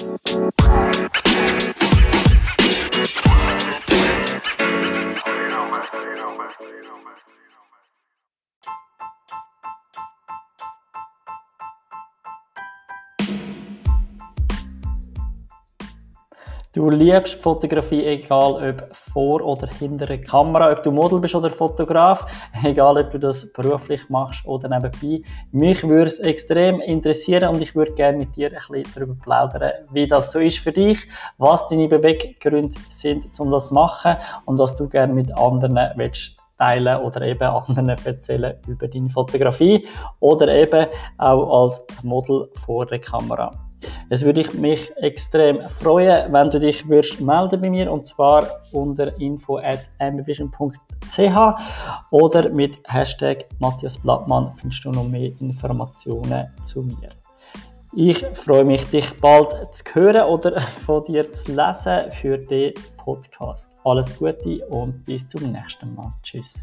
Thank you. Du liebst Fotografie, egal ob vor oder hinter der Kamera, ob du Model bist oder Fotograf, egal ob du das beruflich machst oder nebenbei. Mich würde es extrem interessieren und ich würde gerne mit dir ein bisschen darüber plaudern, wie das so ist für dich, was deine Beweggründe sind, um das zu machen und was du gerne mit anderen willst teilen oder eben anderen erzählen über deine Fotografie oder eben auch als Model vor der Kamera. Es würde mich extrem freuen, wenn du dich würdest melden bei mir und zwar unter info at oder mit Hashtag Matthias Blattmann findest du noch mehr Informationen zu mir. Ich freue mich, dich bald zu hören oder von dir zu lesen für den Podcast. Alles Gute und bis zum nächsten Mal. Tschüss.